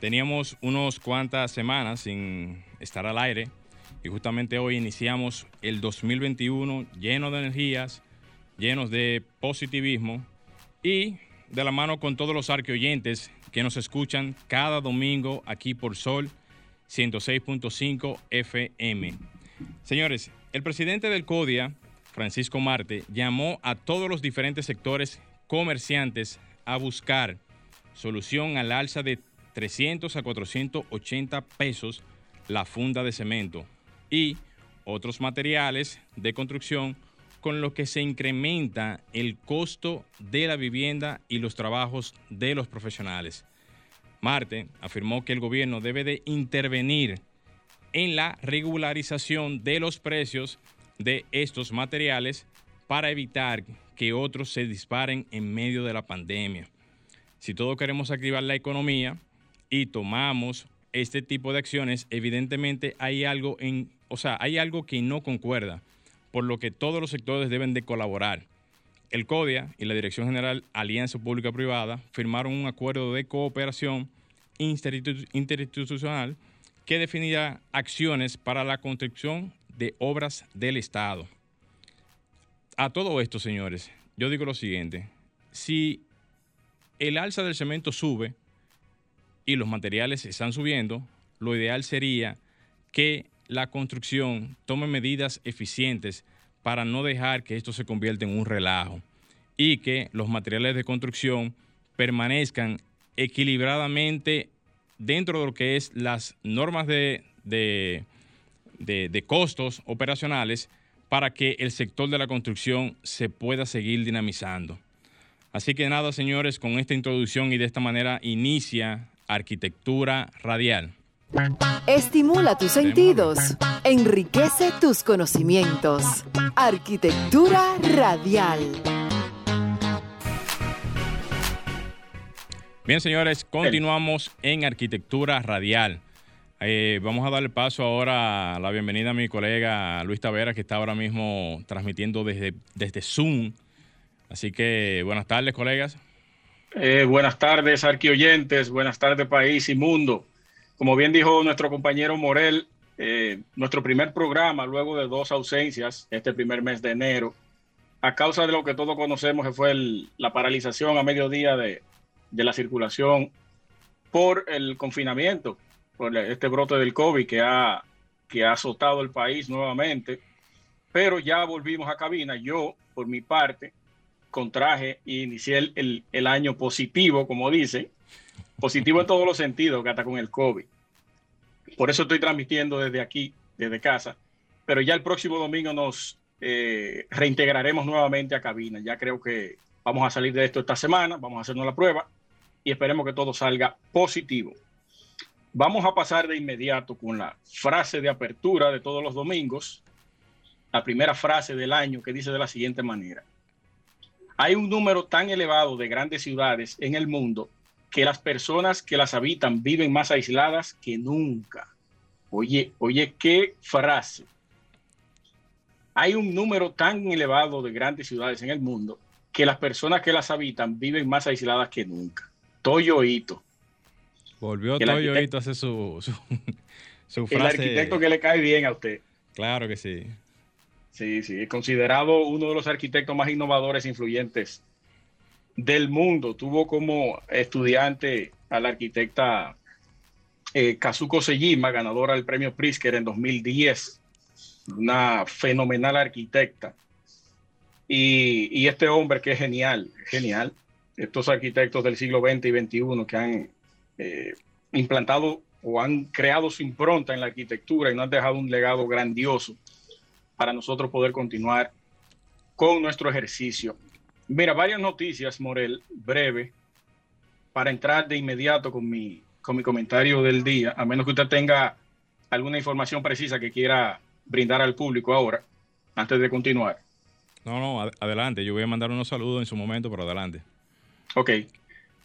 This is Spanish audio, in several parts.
Teníamos unos cuantas semanas sin estar al aire y justamente hoy iniciamos el 2021 lleno de energías, llenos de positivismo y de la mano con todos los arqueoyentes que nos escuchan cada domingo aquí por Sol 106.5 FM. Señores, el presidente del CODIA, Francisco Marte, llamó a todos los diferentes sectores comerciantes a buscar solución al alza de 300 a 480 pesos la funda de cemento y otros materiales de construcción con lo que se incrementa el costo de la vivienda y los trabajos de los profesionales. Marte afirmó que el gobierno debe de intervenir en la regularización de los precios de estos materiales para evitar que otros se disparen en medio de la pandemia. Si todos queremos activar la economía, y tomamos este tipo de acciones, evidentemente hay algo en, o sea, hay algo que no concuerda, por lo que todos los sectores deben de colaborar. El CODIA y la Dirección General Alianza Pública Privada firmaron un acuerdo de cooperación interinstitucional que definirá acciones para la construcción de obras del Estado. A todo esto, señores, yo digo lo siguiente, si el alza del cemento sube, y los materiales están subiendo, lo ideal sería que la construcción tome medidas eficientes para no dejar que esto se convierta en un relajo y que los materiales de construcción permanezcan equilibradamente dentro de lo que es las normas de, de, de costos operacionales para que el sector de la construcción se pueda seguir dinamizando. Así que nada, señores, con esta introducción y de esta manera inicia Arquitectura Radial. Estimula tus sentidos, enriquece tus conocimientos. Arquitectura Radial. Bien, señores, continuamos en Arquitectura Radial. Eh, vamos a darle paso ahora a la bienvenida a mi colega Luis Tavera, que está ahora mismo transmitiendo desde, desde Zoom. Así que buenas tardes, colegas. Eh, buenas tardes, arquioyentes. Buenas tardes, país y mundo. Como bien dijo nuestro compañero Morel, eh, nuestro primer programa, luego de dos ausencias, este primer mes de enero, a causa de lo que todos conocemos, que fue la paralización a mediodía de, de, la circulación por el confinamiento, por este brote del COVID que ha, que ha azotado el país nuevamente. Pero ya volvimos a cabina. Yo, por mi parte, contraje y inicié el, el, año positivo, como dicen, positivo en todos los sentidos, que hasta con el COVID. Por eso estoy transmitiendo desde aquí, desde casa, pero ya el próximo domingo nos eh, reintegraremos nuevamente a cabina. Ya creo que vamos a salir de esto esta semana, vamos a hacernos la prueba y esperemos que todo salga positivo. Vamos a pasar de inmediato con la frase de apertura de todos los domingos, la primera frase del año que dice de la siguiente manera. Hay un número tan elevado de grandes ciudades en el mundo que las personas que las habitan viven más aisladas que nunca. Oye, oye, qué frase. Hay un número tan elevado de grandes ciudades en el mundo que las personas que las habitan viven más aisladas que nunca. Toyo Ito. Volvió Toyo Ito a hacer su, su, frase. El arquitecto que le cae bien a usted. Claro que sí. Sí, sí, considerado uno de los arquitectos más innovadores e influyentes del mundo. Tuvo como estudiante a la arquitecta eh, Kazuko Sejima, ganadora del premio Pritzker en 2010, una fenomenal arquitecta. Y, este hombre que es genial, genial, estos arquitectos del siglo XX y XXI que han eh, implantado o han creado su impronta en la arquitectura y nos han dejado un legado grandioso para nosotros poder continuar con nuestro ejercicio. Mira, varias noticias, Morel, breve. para entrar de inmediato con mi, con mi comentario del día, a menos que usted tenga alguna información precisa que quiera brindar al público ahora, antes de continuar. No, no, adelante. Yo voy a mandar unos saludos en su momento, pero adelante. Ok.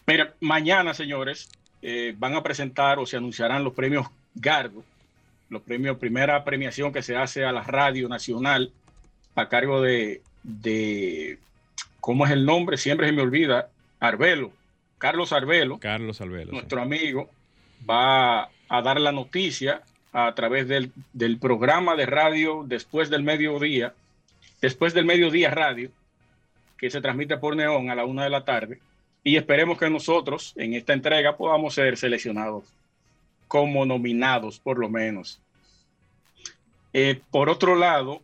Mira, mañana, señores, eh, van a presentar o se anunciarán los premios Gardo, los premios, primera premiación que se hace a la Radio Nacional a cargo de, de ¿cómo es el nombre? Siempre se me olvida, Arbelo, Carlos Arbelo. Carlos Arbelo. Nuestro amigo va a dar la noticia a través del, del programa de radio después del mediodía, después del mediodía radio, que se transmite por Neón a la una de la tarde. Y esperemos que nosotros en esta entrega podamos ser seleccionados como nominados, por lo menos. Eh, por otro lado,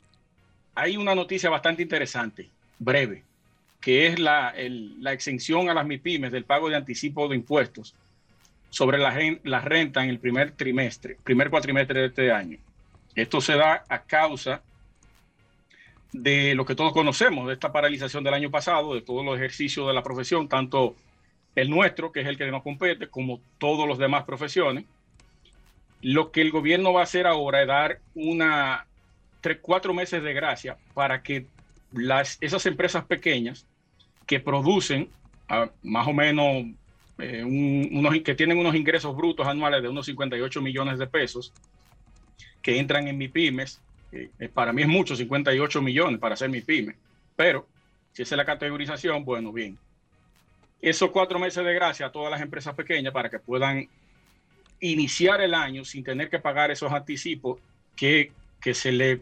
hay una noticia bastante interesante, breve, que es la, la exención a las MIPIMES del pago de anticipo de impuestos sobre la, la, renta en el primer trimestre, primer cuatrimestre de este año. Esto se da a causa de lo que todos conocemos, de esta paralización del año pasado, de todos los ejercicios de la profesión, tanto el nuestro, que es el que nos compete, como todos los demás profesiones. Lo que el gobierno va a hacer ahora es dar una tres, cuatro meses de gracia para que las, esas empresas pequeñas que producen ah, más o menos eh, unos, que tienen unos ingresos brutos anuales de unos 58 millones de pesos, que entran en mi pymes, eh, para mí es mucho, 58 millones para hacer mi pyme, pero si esa es la categorización, bueno, bien. Esos cuatro meses de gracia a todas las empresas pequeñas para que puedan iniciar el año sin tener que pagar esos anticipos que, que se le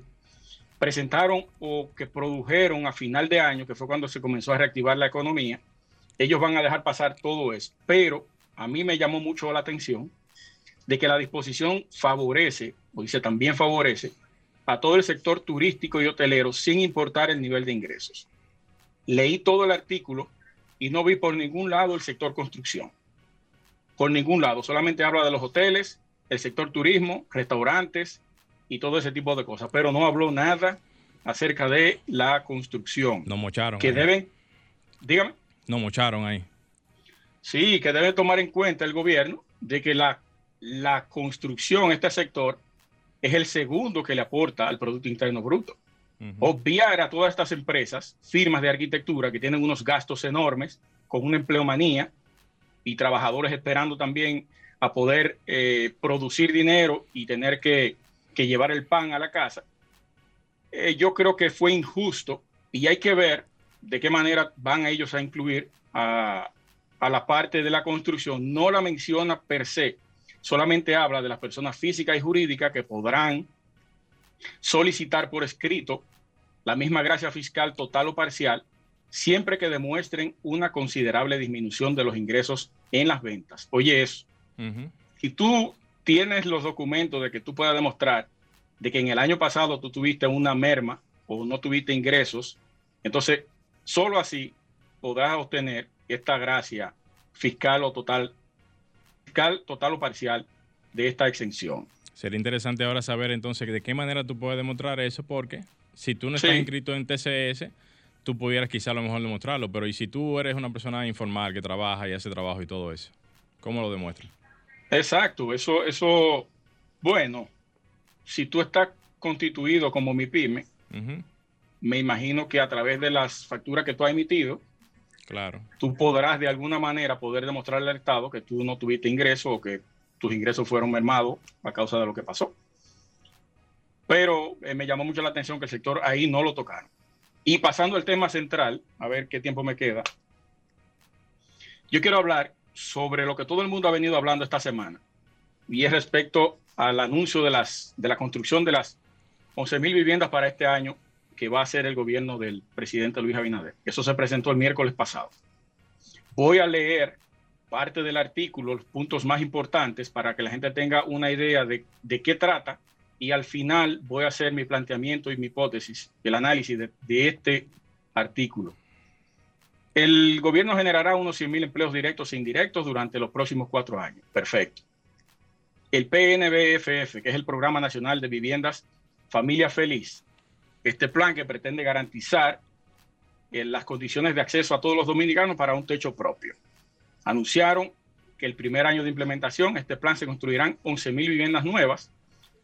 presentaron o que produjeron a final de año, que fue cuando se comenzó a reactivar la economía, ellos van a dejar pasar todo eso. Pero a mí me llamó mucho la atención de que la disposición favorece, o dice también favorece, a todo el sector turístico y hotelero sin importar el nivel de ingresos. Leí todo el artículo y no vi por ningún lado el sector construcción. Por ningún lado. Solamente habla de los hoteles, el sector turismo, restaurantes, y todo ese tipo de cosas, pero no habló nada acerca de la construcción. No mocharon. Que deben, dígame. No mocharon ahí. Sí, que debe tomar en cuenta el gobierno de que la, la construcción, este sector, es el segundo que le aporta al Producto Interno Bruto. Obviar a todas estas empresas, firmas de arquitectura que tienen unos gastos enormes, con una empleomanía y trabajadores esperando también a poder eh, producir dinero y tener que llevar el pan a la casa, eh, yo creo que fue injusto y hay que ver de qué manera van ellos a incluir a, a la parte de la construcción. No la menciona per se, solamente habla de las personas físicas y jurídicas que podrán solicitar por escrito la misma gracia fiscal total o parcial siempre que demuestren una considerable disminución de los ingresos en las ventas. Oye, eso. Si tú tienes los documentos de que tú puedas demostrar de que en el año pasado tú tuviste una merma o no tuviste ingresos, entonces solo así podrás obtener esta gracia fiscal o total, fiscal total o parcial de esta exención. Sería interesante ahora saber entonces de qué manera tú puedes demostrar eso, porque si tú no estás inscrito en TCS, tú pudieras quizá a lo mejor demostrarlo, pero ¿y si tú eres una persona informal que trabaja y hace trabajo y todo eso? ¿Cómo lo demuestras? Exacto, eso, eso, bueno, si tú estás constituido como mi pyme, me imagino que a través de las facturas que tú has emitido, claro. tú podrás de alguna manera poder demostrarle al Estado que tú no tuviste ingresos o que tus ingresos fueron mermados a causa de lo que pasó. Pero eh, me llamó mucho la atención que el sector ahí no lo tocaron. Y pasando al tema central, a ver qué tiempo me queda, yo quiero hablar sobre lo que todo el mundo ha venido hablando esta semana, y es respecto al anuncio de, las, de la construcción de las 11.000 viviendas para este año que va a ser el gobierno del presidente Luis Abinader. Eso se presentó el miércoles pasado. Voy a leer parte del artículo, los puntos más importantes, para que la gente tenga una idea de, de qué trata y al final voy a hacer mi planteamiento y mi hipótesis, el análisis de, este artículo. El gobierno generará unos 100.000 empleos directos e indirectos durante los próximos cuatro años. Perfecto. El PNBFF, que es el Programa Nacional de Viviendas Familia Feliz, este plan que pretende garantizar eh, las condiciones de acceso a todos los dominicanos para un techo propio. anunciaron que el primer año de implementación, este plan se construirán 11.000 viviendas nuevas,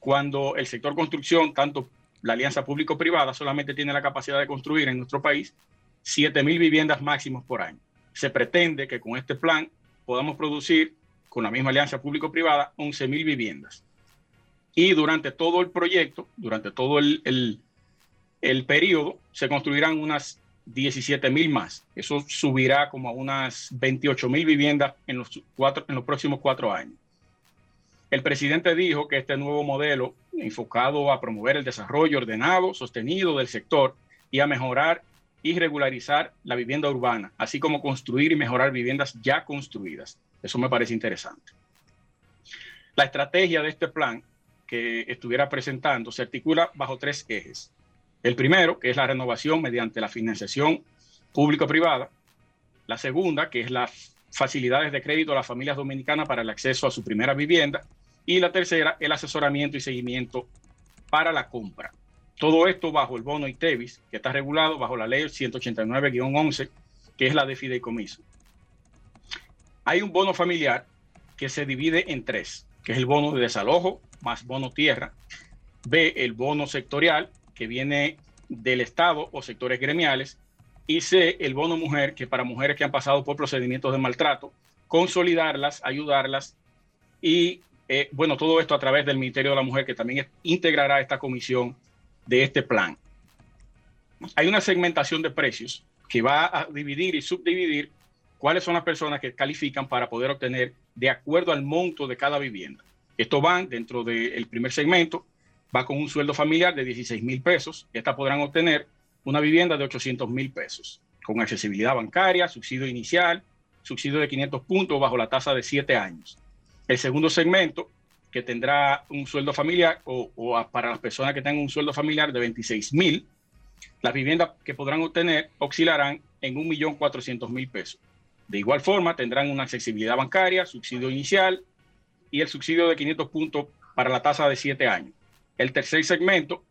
cuando el sector construcción, tanto la alianza público-privada, solamente tiene la capacidad de construir en nuestro país 7.000 viviendas máximos por año. Se pretende que con este plan podamos producir, con la misma alianza público-privada, 11.000 viviendas. Y durante todo el proyecto, durante todo el, el, el periodo, se construirán unas 17 mil más. Eso subirá como a unas 28 mil viviendas en los, cuatro, en los próximos cuatro años. El presidente dijo que este nuevo modelo, enfocado a promover el desarrollo ordenado, sostenido del sector y a mejorar y regularizar la vivienda urbana, así como construir y mejorar viviendas ya construidas. Eso me parece interesante. La estrategia de este plan que estuviera presentando se articula bajo tres ejes. El primero, que es la renovación mediante la financiación público-privada. La segunda, que es las facilidades de crédito a las familias dominicanas para el acceso a su primera vivienda. Y la tercera, el asesoramiento y seguimiento para la compra. Todo esto bajo el bono ITEVIS, que está regulado bajo la ley 189-11, que es la de fideicomiso. Hay un bono familiar que se divide en tres, que es el bono de desalojo más bono tierra. B, el bono sectorial, que viene del Estado o sectores gremiales, C, el bono mujer, que para mujeres que han pasado por procedimientos de maltrato, consolidarlas, ayudarlas y, eh, bueno, todo esto a través del Ministerio de la Mujer, que también integrará esta comisión de este plan. Hay una segmentación de precios que va a dividir y subdividir cuáles son las personas que califican para poder obtener de acuerdo al monto de cada vivienda. Esto van dentro del primer segmento, va con un sueldo familiar de 16 mil pesos. Estas podrán obtener una vivienda de 800 mil pesos, con accesibilidad bancaria, subsidio inicial, subsidio de 500 puntos bajo la tasa de 7 años. El segundo segmento, que tendrá un sueldo familiar o, para las personas que tengan un sueldo familiar de 26 mil, las viviendas que podrán obtener oscilarán en 1.400.000 pesos. De igual forma, tendrán una accesibilidad bancaria, subsidio inicial y el subsidio de 500 puntos para la tasa de 7 años. El tercer segmento,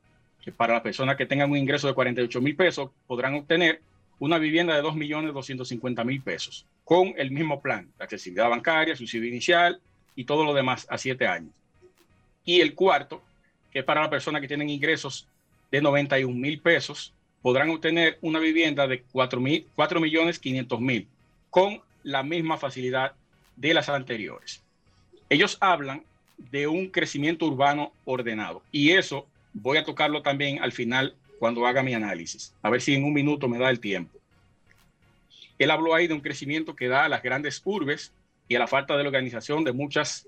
que para las personas que tengan un ingreso de 48 mil pesos, podrán obtener una vivienda de 2.250.000 pesos con el mismo plan, la accesibilidad bancaria, subsidio inicial y todo lo demás a siete años. Y el cuarto, que es para las personas que tienen ingresos de 91 mil pesos, podrán obtener una vivienda de 4 millones 500 mil con la misma facilidad de las anteriores. Ellos hablan de un crecimiento urbano ordenado. Y eso voy a tocarlo también al final cuando haga mi análisis. A ver si en un minuto me da el tiempo. Él habló ahí de un crecimiento que da a las grandes urbes y a la falta de organización de muchas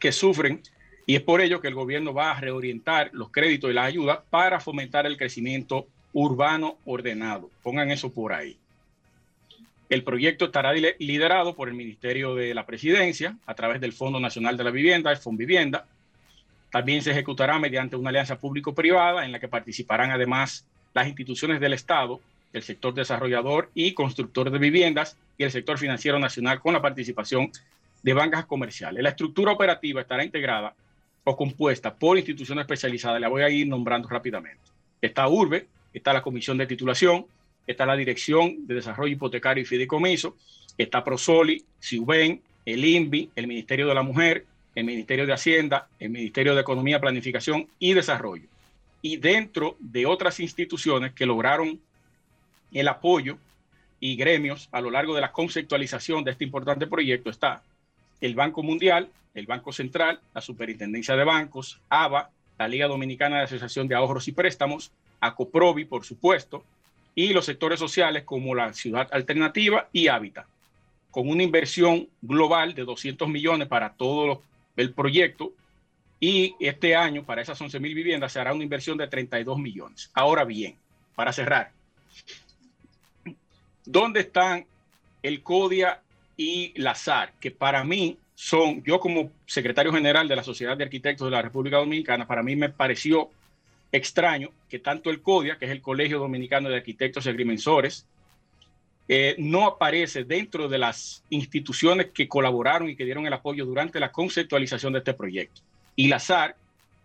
que sufren. Y es por ello que el gobierno va a reorientar los créditos y la ayuda para fomentar el crecimiento urbano ordenado. Pongan eso por ahí. El proyecto estará liderado por el Ministerio de la Presidencia a través del Fondo Nacional de la Vivienda, el Vivienda. También se ejecutará mediante una alianza público-privada en la que participarán además las instituciones del Estado, el sector desarrollador y constructor de viviendas y el sector financiero nacional con la participación de bancas comerciales. La estructura operativa estará integrada o compuesta por instituciones especializadas. La voy a ir nombrando rápidamente. Está URBE, está la Comisión de Titulación, está la Dirección de Desarrollo Hipotecario y Fideicomiso, está Prosoli, Ciuben, el INVI, el Ministerio de la Mujer, el Ministerio de Hacienda, el Ministerio de Economía, Planificación y Desarrollo. Y dentro de otras instituciones que lograron el apoyo y gremios a lo largo de la conceptualización de este importante proyecto está el Banco Mundial, el Banco Central, la Superintendencia de Bancos, ABA, la Liga Dominicana de Asociación de Ahorros y Préstamos, ACOPROVI, por supuesto, y los sectores sociales como la ciudad alternativa y hábitat, con una inversión global de 200 millones para todo el proyecto y este año para esas 11 mil viviendas se hará una inversión de 32 millones. Ahora bien, para cerrar, ¿dónde están el CODIA y la SAR? Que para mí son, yo como secretario general de la Sociedad de Arquitectos de la República Dominicana, para mí me pareció extraño que tanto el CODIA, que es el Colegio Dominicano de Arquitectos y Agrimensores, eh, no aparece dentro de las instituciones que colaboraron y que dieron el apoyo durante la conceptualización de este proyecto. Y la SAR,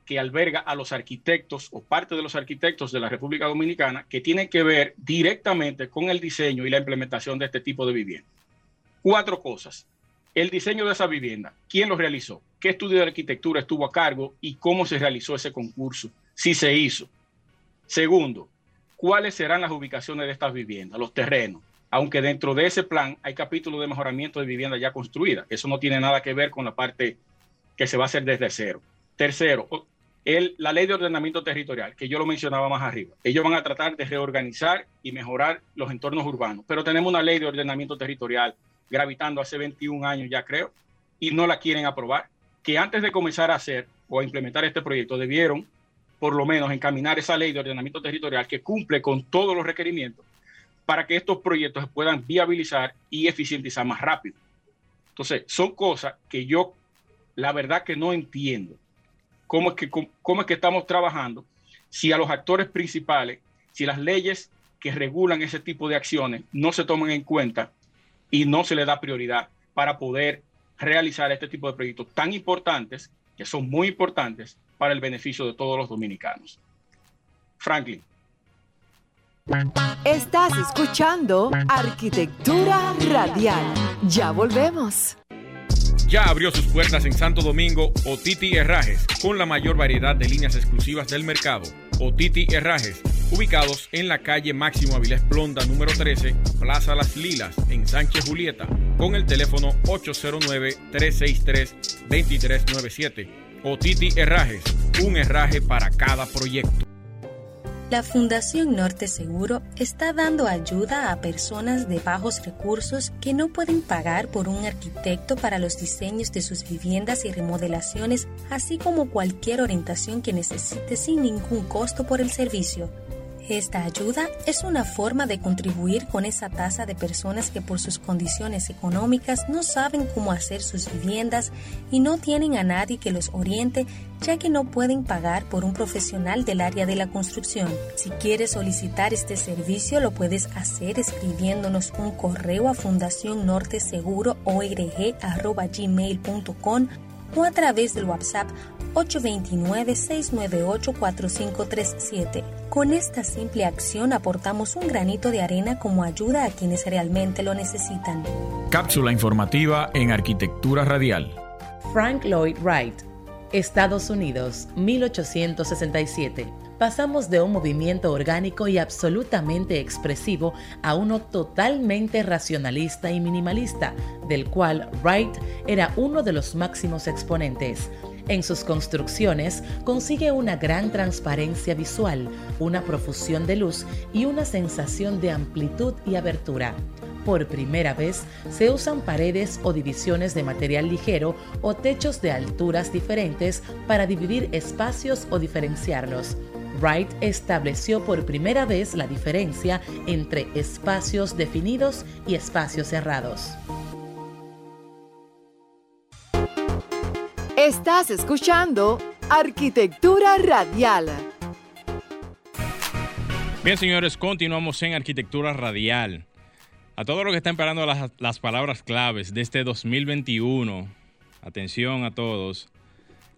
que alberga a los arquitectos o parte de los arquitectos de la República Dominicana que tienen que ver directamente con el diseño y la implementación de este tipo de vivienda. Cuatro cosas. El diseño de esa vivienda, ¿quién lo realizó? ¿Qué estudio de arquitectura estuvo a cargo y cómo se realizó ese concurso? Si se hizo. Segundo, ¿cuáles serán las ubicaciones de estas viviendas, los terrenos? Aunque dentro de ese plan hay capítulos de mejoramiento de vivienda ya construida. Eso no tiene nada que ver con la parte que se va a hacer desde cero. Tercero, la ley de ordenamiento territorial, que yo lo mencionaba más arriba. Ellos van a tratar de reorganizar y mejorar los entornos urbanos, pero tenemos una ley de ordenamiento territorial gravitando hace 21 años ya creo, y no la quieren aprobar, que antes de comenzar a hacer o a implementar este proyecto debieron por lo menos encaminar esa ley de ordenamiento territorial que cumple con todos los requerimientos para que estos proyectos se puedan viabilizar y eficientizar más rápido. Entonces, son cosas que yo, la verdad que no entiendo cómo es que, cómo es que estamos trabajando si a los actores principales, si las leyes que regulan ese tipo de acciones no se toman en cuenta y no se le da prioridad para poder realizar este tipo de proyectos tan importantes, que son muy importantes para el beneficio de todos los dominicanos. Franklin. Estás escuchando Arquitectura Radial. Ya volvemos. Ya abrió sus puertas en Santo Domingo Otiti Herrajes, con la mayor variedad de líneas exclusivas del mercado. Otiti Herrajes, ubicados en la calle Máximo Avilés Blonda número 13, Plaza Las Lilas, en Sánchez Julieta, con el teléfono 809-363-2397. Otiti Herrajes, un herraje para cada proyecto. La Fundación Norte Seguro está dando ayuda a personas de bajos recursos que no pueden pagar por un arquitecto para los diseños de sus viviendas y remodelaciones, así como cualquier orientación que necesite sin ningún costo por el servicio. Esta ayuda es una forma de contribuir con esa tasa de personas que por sus condiciones económicas no saben cómo hacer sus viviendas y no tienen a nadie que los oriente ya que no pueden pagar por un profesional del área de la construcción. Si quieres solicitar este servicio lo puedes hacer escribiéndonos un correo a fundación norte seguro gmail.com o a través del WhatsApp 829-698-4537. Con esta simple acción aportamos un granito de arena como ayuda a quienes realmente lo necesitan. Cápsula informativa en Arquitectura Radial. Frank Lloyd Wright, Estados Unidos, 1867 pasamos de un movimiento orgánico y absolutamente expresivo a uno totalmente racionalista y minimalista, del cual Wright era uno de los máximos exponentes. En sus construcciones consigue una gran transparencia visual, una profusión de luz y una sensación de amplitud y abertura. Por primera vez se usan paredes o divisiones de material ligero o techos de alturas diferentes para dividir espacios o diferenciarlos. Wright estableció por primera vez la diferencia entre espacios definidos y espacios cerrados. Estás escuchando Arquitectura Radial. Bien, señores, continuamos en Arquitectura Radial. A todos los que están esperando las, palabras claves de este 2021, atención a todos.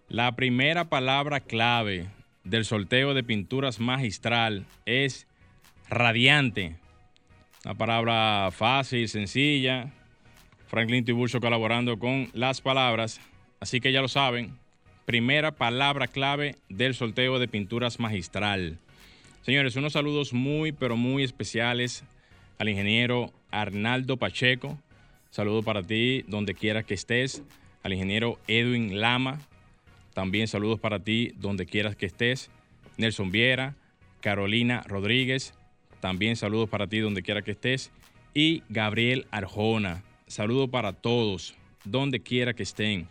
La primera palabra clave del sorteo de pinturas magistral es radiante. Una palabra fácil, sencilla. Franklin Tiburcio colaborando con las palabras. Así que ya lo saben. Primera palabra clave del sorteo de pinturas magistral. Señores, unos saludos muy, pero muy especiales al ingeniero Arnaldo Pacheco. Saludo para ti donde quiera que estés. Al ingeniero Edwin Lama, también saludos para ti donde quieras que estés. Nelson Viera, Carolina Rodríguez, también saludos para ti donde quiera que estés. Y Gabriel Arjona, saludos para todos, donde quiera que estén.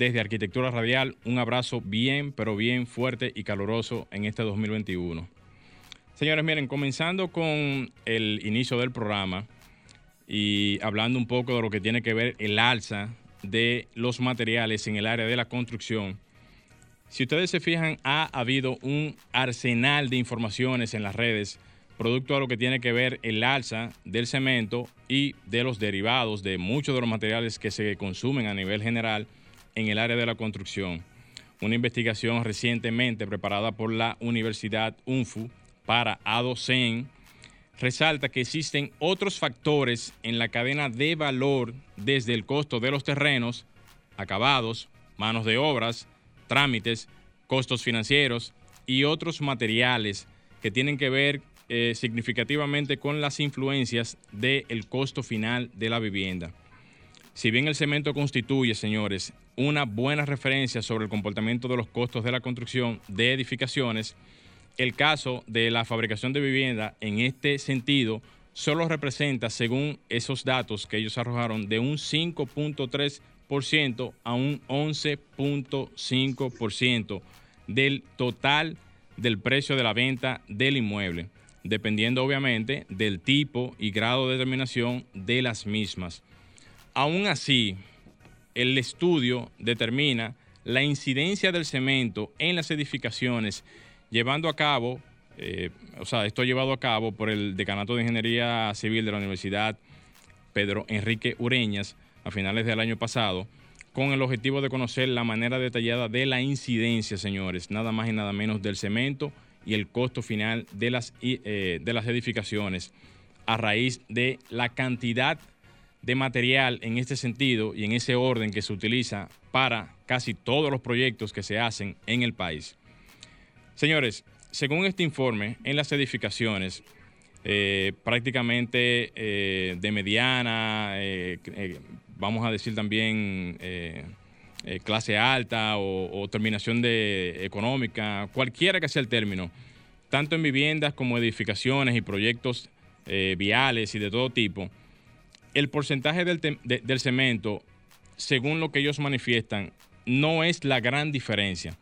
Desde Arquitectura Radial, un abrazo bien, pero bien fuerte y caluroso en este 2021. Señores, miren, comenzando con el inicio del programa y hablando un poco de lo que tiene que ver el alza de los materiales en el área de la construcción si ustedes se fijan, ha habido un arsenal de informaciones en las redes, producto a lo que tiene que ver el alza del cemento y de los derivados de muchos de los materiales que se consumen a nivel general en el área de la construcción. Una investigación recientemente preparada por la Universidad UNFU para ADOCEN resalta que existen otros factores en la cadena de valor desde el costo de los terrenos, acabados, manos de obras, trámites, costos financieros y otros materiales que tienen que ver eh, significativamente con las influencias del costo final de la vivienda. Si bien el cemento constituye, señores, una buena referencia sobre el comportamiento de los costos de la construcción de edificaciones, el caso de la fabricación de vivienda en este sentido solo representa, según esos datos que ellos arrojaron, de un 5.3% a un 11.5% del total del precio de la venta del inmueble, dependiendo obviamente del tipo y grado de determinación de las mismas. Aún así, el estudio determina la incidencia del cemento en las edificaciones, llevando a cabo, eh, o sea, esto llevado a cabo por el Decanato de Ingeniería Civil de la Universidad Pedro Enrique Ureñas a finales del año pasado, con el objetivo de conocer la manera detallada de la incidencia, señores, nada más y nada menos del cemento y el costo final de las, eh, de las edificaciones a raíz de la cantidad de material en este sentido y en ese orden que se utiliza para casi todos los proyectos que se hacen en el país. Señores, según este informe, en las edificaciones, eh, prácticamente eh, de mediana, vamos a decir también eh, eh, clase alta o, terminación de económica, cualquiera que sea el término, tanto en viviendas como edificaciones y proyectos eh, viales y de todo tipo, el porcentaje del, del cemento, según lo que ellos manifiestan, no es la gran diferencia.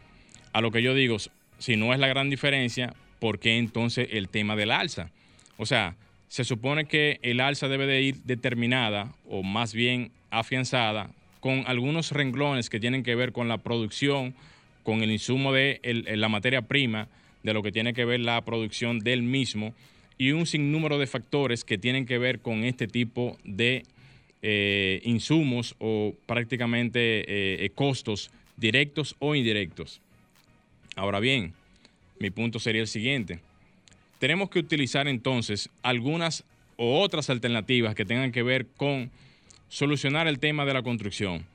A lo que yo digo, si no es la gran diferencia, ¿por qué entonces el tema del alza? O sea, se supone que el alza debe de ir determinada o más bien afianzada con algunos renglones que tienen que ver con la producción, con el insumo de la materia prima, de lo que tiene que ver la producción del mismo y un sinnúmero de factores que tienen que ver con este tipo de eh, insumos o prácticamente eh, eh, costos directos o indirectos. Ahora bien, mi punto sería el siguiente. Tenemos que utilizar entonces algunas o otras alternativas que tengan que ver con solucionar el tema de la construcción.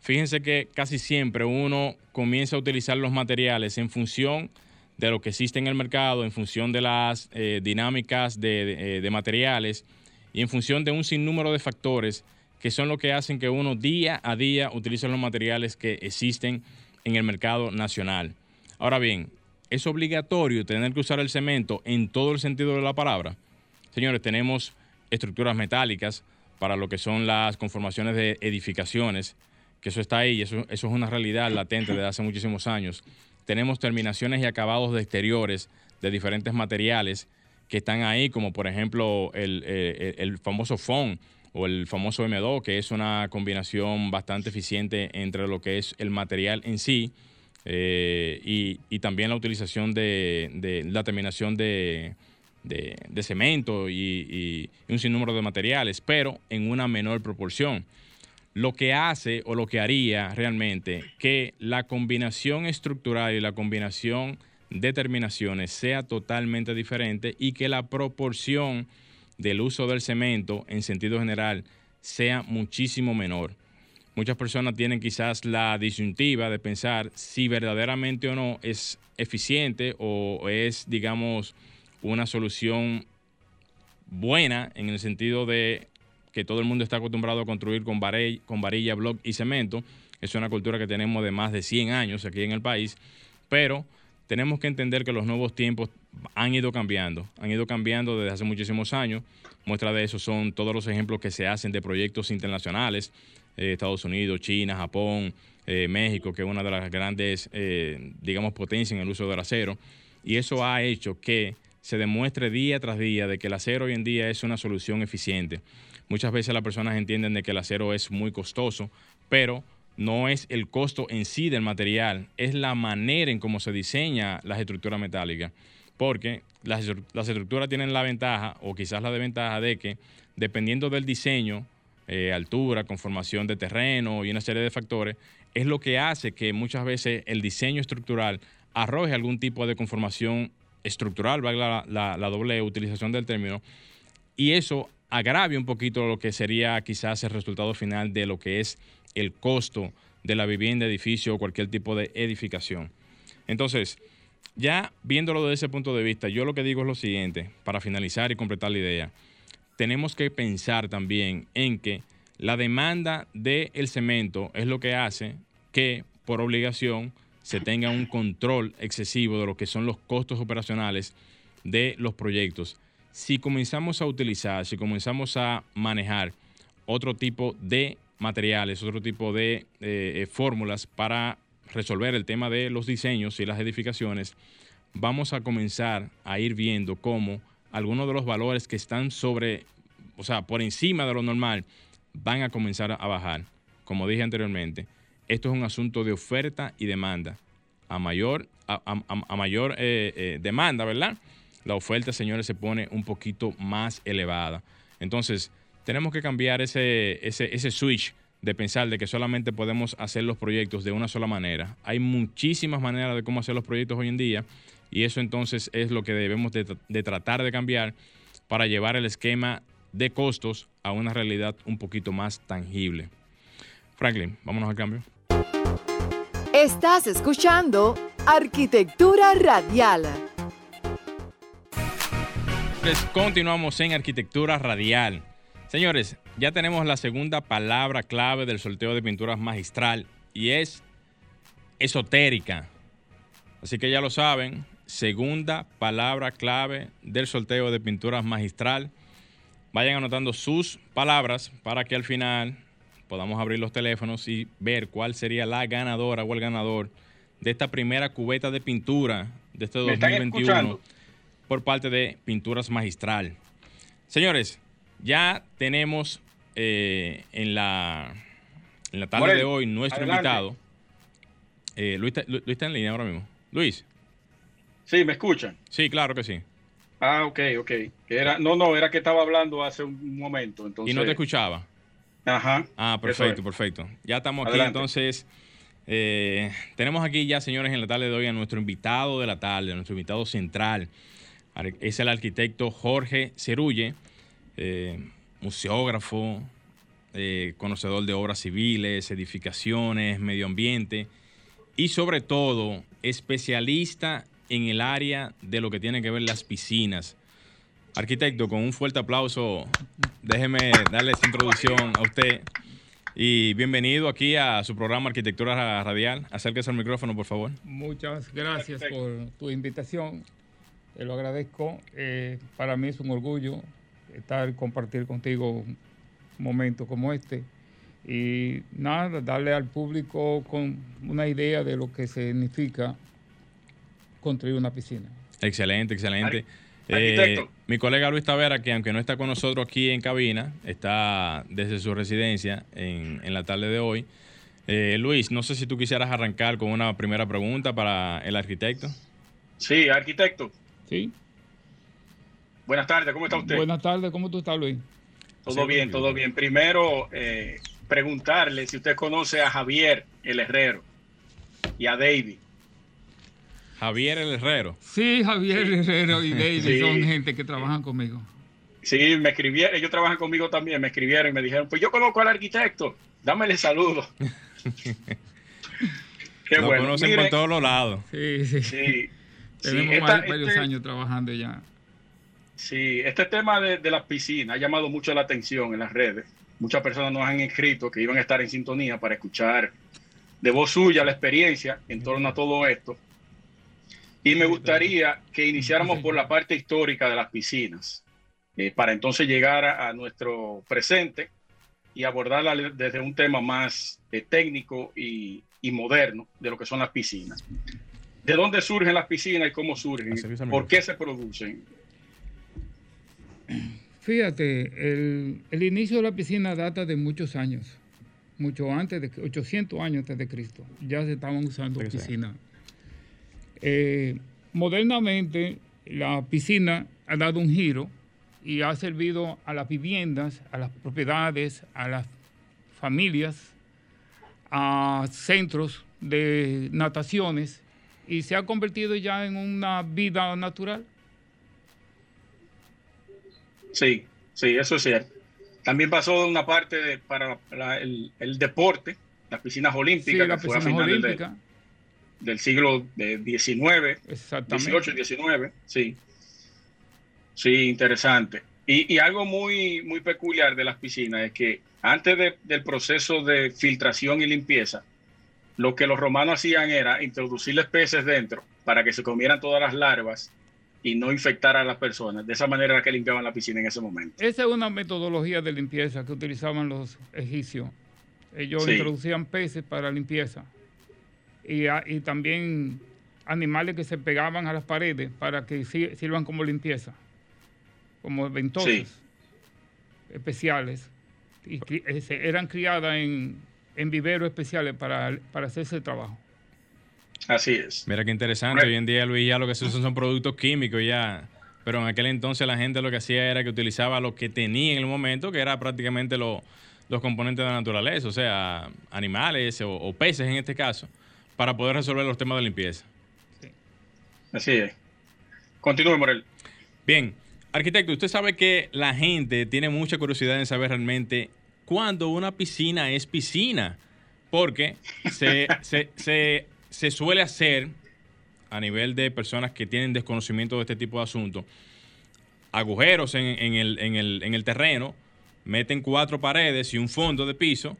Fíjense que casi siempre uno comienza a utilizar los materiales en función de lo que existe en el mercado, en función de las eh, dinámicas de, de, materiales y en función de un sinnúmero de factores que son lo que hacen que uno día a día utilice los materiales que existen en el mercado nacional. Ahora bien, ¿es obligatorio tener que usar el cemento en todo el sentido de la palabra? Señores, tenemos estructuras metálicas, para lo que son las conformaciones de edificaciones, que eso está ahí, eso, eso es una realidad latente desde hace muchísimos años. Tenemos terminaciones y acabados de exteriores de diferentes materiales que están ahí, como por ejemplo el, eh, el, famoso FON o el famoso M2, que es una combinación bastante eficiente entre lo que es el material en sí eh, y, también la utilización de, la terminación de, cemento y, un sinnúmero de materiales, pero en una menor proporción. Lo que hace o lo que haría realmente que la combinación estructural y la combinación de terminaciones sea totalmente diferente y que la proporción del uso del cemento en sentido general sea muchísimo menor. Muchas personas tienen quizás la disyuntiva de pensar si verdaderamente o no es eficiente o es, digamos, una solución buena en el sentido de que todo el mundo está acostumbrado a construir con, varilla, con varilla, block y cemento. Es una cultura que tenemos de más de 100 años aquí en el país, pero tenemos que entender que los nuevos tiempos han ido cambiando, han ido cambiando desde hace muchísimos años. Muestra de eso son todos los ejemplos que se hacen de proyectos internacionales, eh, Estados Unidos, China, Japón, eh, México, que es una de las grandes, eh, digamos, potencias en el uso del acero. Y eso ha hecho que se demuestre día tras día de que el acero hoy en día es una solución eficiente. Muchas veces las personas entienden de que el acero es muy costoso, pero no es el costo en sí del material, es la manera en cómo se diseña las estructuras metálicas. Porque las, estructuras tienen la ventaja, o quizás la desventaja, de que dependiendo del diseño, eh, altura, conformación de terreno y una serie de factores, es lo que hace que muchas veces el diseño estructural arroje algún tipo de conformación estructural, valga la, la, doble utilización del término, y eso agravia un poquito lo que sería quizás el resultado final de lo que es el costo de la vivienda, edificio o cualquier tipo de edificación. Entonces, ya viéndolo desde ese punto de vista, yo lo que digo es lo siguiente, para finalizar y completar la idea, tenemos que pensar también en que la demanda del cemento es lo que hace que por obligación se tenga un control excesivo de lo que son los costos operacionales de los proyectos. Si comenzamos a utilizar, si comenzamos a manejar otro tipo de materiales, otro tipo de eh, eh, fórmulas para resolver el tema de los diseños y las edificaciones, vamos a comenzar a ir viendo cómo algunos de los valores que están sobre, o sea, por encima de lo normal, van a comenzar a bajar. Como dije anteriormente, esto es un asunto de oferta y demanda. A mayor, a, mayor eh, demanda, ¿verdad? La oferta, señores, se pone un poquito más elevada. Entonces, tenemos que cambiar ese, ese, ese switch de pensar de que solamente podemos hacer los proyectos de una sola manera. Hay muchísimas maneras de cómo hacer los proyectos hoy en día y eso entonces es lo que debemos de, tratar de cambiar para llevar el esquema de costos a una realidad un poquito más tangible. Franklin, vámonos al cambio. Estás escuchando Arquitectura Radial. Pues continuamos en Arquitectura Radial. Señores, ya tenemos la segunda palabra clave del sorteo de pinturas magistral y es esotérica. Así que ya lo saben, segunda palabra clave del sorteo de pinturas magistral. Vayan anotando sus palabras para que al final podamos abrir los teléfonos y ver cuál sería la ganadora o el ganador de esta primera cubeta de pintura de este 2021 por parte de Pinturas Magistral. Señores, ya tenemos eh, en, la, en la tarde de hoy nuestro invitado. Eh, Luis, Luis, está en línea ahora mismo. Luis. Sí, ¿me escuchan? Sí, claro que sí. Ah, ok, ok. Era, no, no, era que estaba hablando hace un momento. Entonces... Y no te escuchaba. Ajá. Ah, perfecto, perfecto. Ya estamos aquí, entonces. Eh, tenemos aquí ya, señores, en la tarde de hoy a nuestro invitado de la tarde, a nuestro invitado central. Es el arquitecto Jorge Cerulle, eh, museógrafo, eh, conocedor de obras civiles, edificaciones, medio ambiente y sobre todo especialista en el área de lo que tiene que ver las piscinas. Arquitecto, con un fuerte aplauso, déjeme darle esa introducción a usted. Y bienvenido aquí a su programa Arquitectura Radial. Acérquese al micrófono, por favor. Muchas gracias por tu invitación. Te lo agradezco. Eh, para mí es un orgullo estar compartir contigo un momento como este. Y nada, darle al público con una idea de lo que significa construir una piscina. Excelente, excelente. Eh, mi colega Luis Tavera, que aunque no está con nosotros aquí en cabina, está desde su residencia en, la tarde de hoy. Eh, Luis, no sé si tú quisieras arrancar con una primera pregunta para el arquitecto. Sí, arquitecto. Sí. Buenas tardes, ¿cómo está usted? Buenas tardes, ¿cómo tú estás, Luis? Todo bien, todo bien. Primero, eh, preguntarle si usted conoce a Javier el Herrero y a David. Javier el Herrero. Sí, Javier el Herrero y David son gente que trabajan conmigo. Sí, me escribieron, ellos trabajan conmigo también, me escribieron y me dijeron, pues yo conozco al arquitecto, dámele saludo. Qué Lo bueno. conocen por todos los lados. Sí, sí. sí. Tenemos varios este años trabajando ya. Sí, este tema de, de las piscinas ha llamado mucho la atención en las redes. Muchas personas nos han escrito que iban a estar en sintonía para escuchar de voz suya la experiencia en torno a todo esto. Y me gustaría que iniciáramos por la parte histórica de las piscinas, eh, para entonces llegar a, nuestro presente y abordarla desde un tema más eh, técnico y, moderno de lo que son las piscinas. ¿De dónde surgen las piscinas y cómo surgen? ¿Por qué se producen? Fíjate, el, el, inicio de la piscina data de muchos años, mucho antes de 800 años antes de Cristo. Ya se estaban usando piscinas. Eh, modernamente, la piscina ha dado un giro y ha servido a las viviendas, a las propiedades, a las familias, a centros de nataciones y se ha convertido ya en una vida natural. Sí, sí, eso es cierto. También pasó de una parte de, para el, deporte, las piscinas olímpicas, que fue a finales del siglo XIX, XVIII y XIX, sí. Sí, interesante. Y, algo muy, muy peculiar de las piscinas es que antes del proceso de filtración y limpieza, lo que los romanos hacían era introducirles peces dentro para que se comieran todas las larvas y no infectar a las personas. De esa manera era que limpiaban la piscina en ese momento. Esa es una metodología de limpieza que utilizaban los egipcios. Ellos introducían peces para limpieza y, y, también animales que se pegaban a las paredes para que sirvan como limpieza como ventosas especiales. Y eran criadas en, en viveros especiales para, para hacer ese trabajo. Así es. Mira qué interesante. Hoy en día, Luis, ya lo que se usan son productos químicos ya. Pero en aquel entonces la gente lo que hacía era que utilizaba lo que tenía en el momento, que era prácticamente los componentes de la naturaleza, o sea, animales o, o, peces en este caso, para poder resolver los temas de limpieza. Sí. Así es. Continúe, Morel. Bien, Arquitecto, usted sabe que la gente tiene mucha curiosidad en saber realmente cuándo una piscina es piscina, porque se, se, suele hacer a nivel de personas que tienen desconocimiento de este tipo de asuntos, agujeros en, el, en, el, en, el, terreno, meten cuatro paredes y un fondo de piso,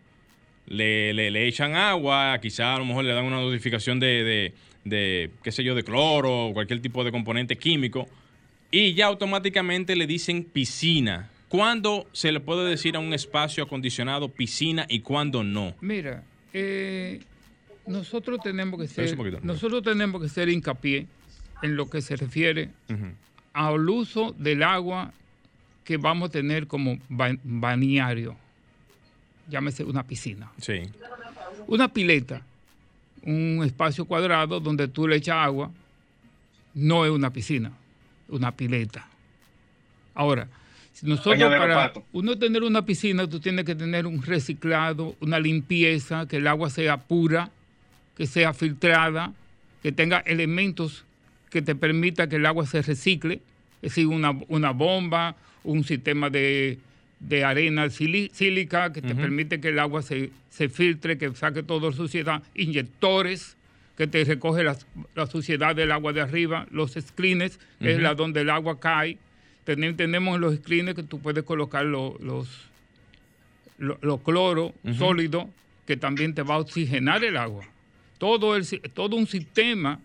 le, le, echan agua, quizá a lo mejor le dan una notificación de, de, de, qué sé yo, de cloro o cualquier tipo de componente químico y ya automáticamente le dicen piscina. ¿Cuándo se le puede decir a un espacio acondicionado piscina y cuándo no? Mira, eh, nosotros tenemos que ser, nosotros tenemos que ser hincapié en lo que se refiere al uso del agua que vamos a tener como bañario. Llámese una piscina. Sí. Una pileta, un espacio cuadrado donde tú le echas agua, no es una piscina una pileta. Ahora, nosotros para uno tener una piscina, tú tienes que tener un reciclado, una limpieza, que el agua sea pura, que sea filtrada, que tenga elementos que te permita que el agua se recicle, es decir, una, bomba, un sistema de, arena sílica que te permite que el agua se, se filtre, que saque toda la suciedad, inyectores que te recoge la, suciedad del agua de arriba, los screens, es la donde el agua cae. Tenemos en los screens que tú puedes colocar los, los, cloros sólidos, que también te va a oxigenar el agua. Todo, el, todo un sistema